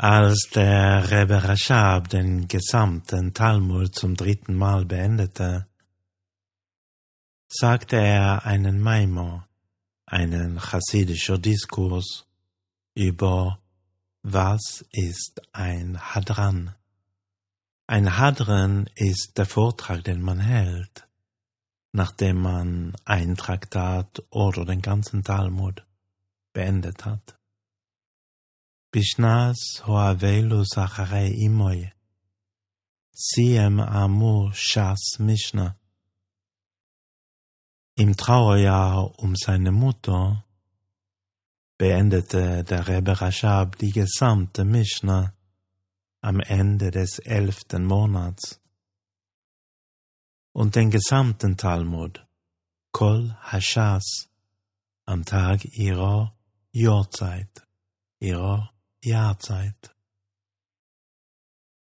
Als der Rebbe Rashab den gesamten Talmud zum dritten Mal beendete, sagte er einen Maimor, einen chassidischer Diskurs über was ist ein Hadran. Ein Hadran ist der Vortrag, den man hält, nachdem man ein Traktat oder den ganzen Talmud beendet hat. Bishnas Hoavelu Sacharei Imoy. Siem amu Shas Mishnah. Im Trauerjahr um seine Mutter beendete der Rebbe Rashab die gesamte Mishnah am Ende des elften Monats und den gesamten Talmud Kol Hashas am Tag ihrer Johrzeit, ihrer Jahrzeit.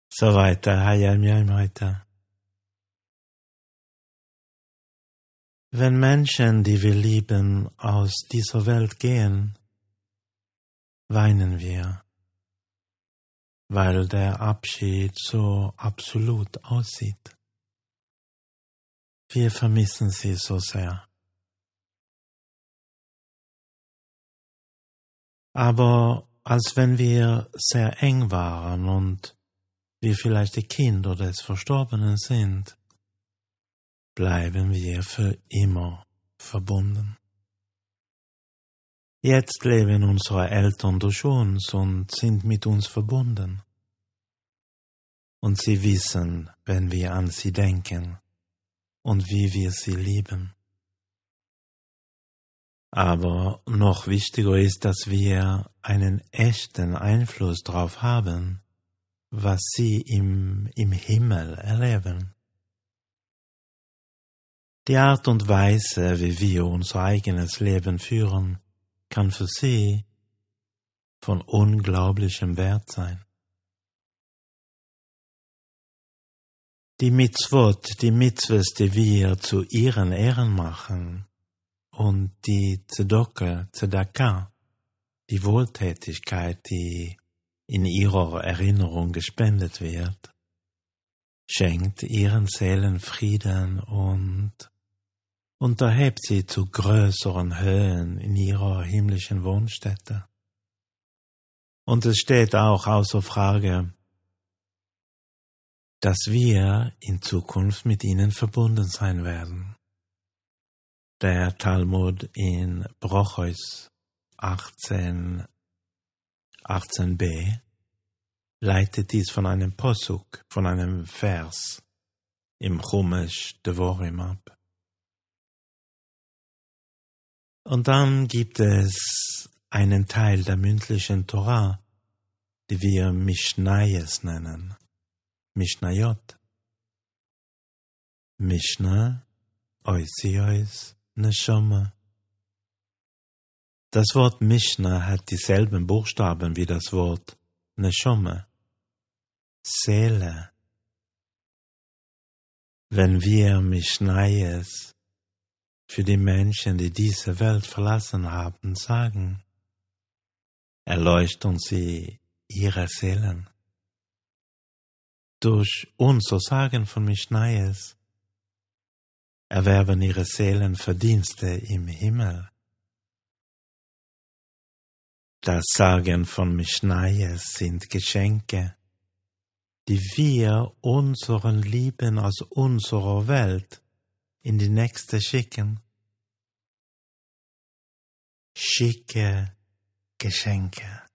Soweit der Hayam Yom heute. Wenn Menschen, die wir lieben, aus dieser Welt gehen, weinen wir, weil der Abschied so absolut aussieht. Wir vermissen sie so sehr. Aber als wenn wir sehr eng waren und wir vielleicht die Kinder des Verstorbenen sind, bleiben wir für immer verbunden. Jetzt leben unsere Eltern durch uns und sind mit uns verbunden. Und sie wissen, wenn wir an sie denken und wie wir sie lieben. Aber noch wichtiger ist, dass wir einen echten Einfluss darauf haben, was sie im, im Himmel erleben. Die Art und Weise, wie wir unser eigenes Leben führen, kann für sie von unglaublichem Wert sein. Die Mitzvot, die Mitzvahs, die wir zu ihren Ehren machen, und die Tzedocke, Tzedaka, die Wohltätigkeit, die in ihrer Erinnerung gespendet wird, schenkt ihren Seelen Frieden und unterhebt sie zu größeren Höhen in ihrer himmlischen Wohnstätte. Und es steht auch außer Frage, dass wir in Zukunft mit ihnen verbunden sein werden. Der Talmud in Brochus 18, 18b leitet dies von einem Posuk, von einem Vers im Chumash Devorim ab. Und dann gibt es einen Teil der mündlichen Torah, die wir Mishnayes nennen. Mishnayot. Mishnah, Oisios, Neshama. Das Wort Mishnah hat dieselben Buchstaben wie das Wort Neshama. Seele. Wenn wir Mishnayes für die Menschen, die diese Welt verlassen haben, sagen, erleuchten sie ihre Seelen. Durch unser Sagen von Mishnayes erwerben ihre Seelen Verdienste im Himmel. Das Sagen von Mishnayes sind Geschenke, die wir unseren Lieben aus unserer Welt in die nächste schicken. Schicke Geschenke.